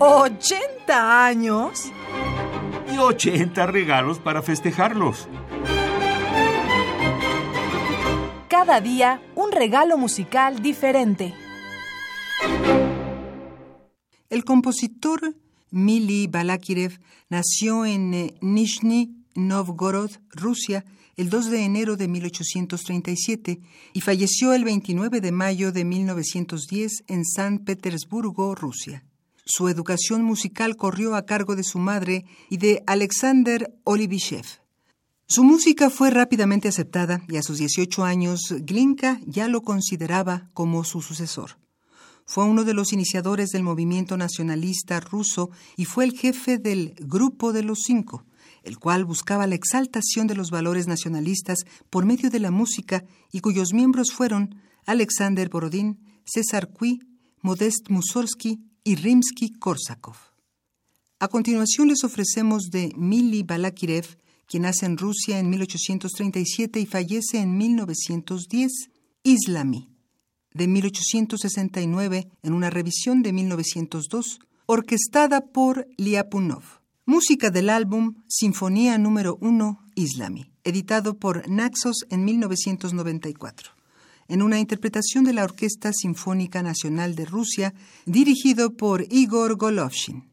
¿80 años? Y 80 regalos para festejarlos. Cada día un regalo musical diferente. El compositor Mili Balakirev nació en eh, Nizhny Novgorod, Rusia, el 2 de enero de 1837 y falleció el 29 de mayo de 1910 en San Petersburgo, Rusia. Su educación musical corrió a cargo de su madre y de Alexander Olibishev. Su música fue rápidamente aceptada y a sus 18 años Glinka ya lo consideraba como su sucesor. Fue uno de los iniciadores del movimiento nacionalista ruso y fue el jefe del Grupo de los Cinco, el cual buscaba la exaltación de los valores nacionalistas por medio de la música y cuyos miembros fueron Alexander Borodín, César Cui, Modest Mussorgsky y Rimsky-Korsakov. A continuación les ofrecemos de Mili Balakirev, quien nace en Rusia en 1837 y fallece en 1910, Islami, de 1869 en una revisión de 1902, orquestada por Liapunov. Música del álbum Sinfonía número 1 Islami, editado por Naxos en 1994, en una interpretación de la Orquesta Sinfónica Nacional de Rusia, dirigido por Igor Golovshin.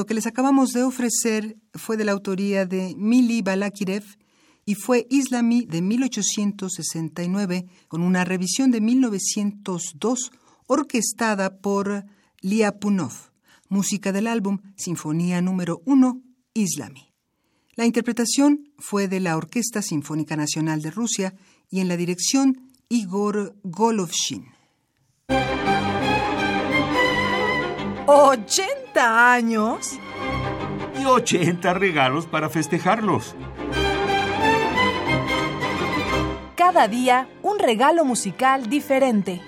Esto que les acabamos de ofrecer fue de la autoría de Mili Balakirev y fue Islami de 1869 con una revisión de 1902 orquestada por Liapunov, música del álbum Sinfonía número 1 Islami. La interpretación fue de la Orquesta Sinfónica Nacional de Rusia y en la dirección Igor Golovshin. ¿80 años? Y 80 regalos para festejarlos. Cada día un regalo musical diferente.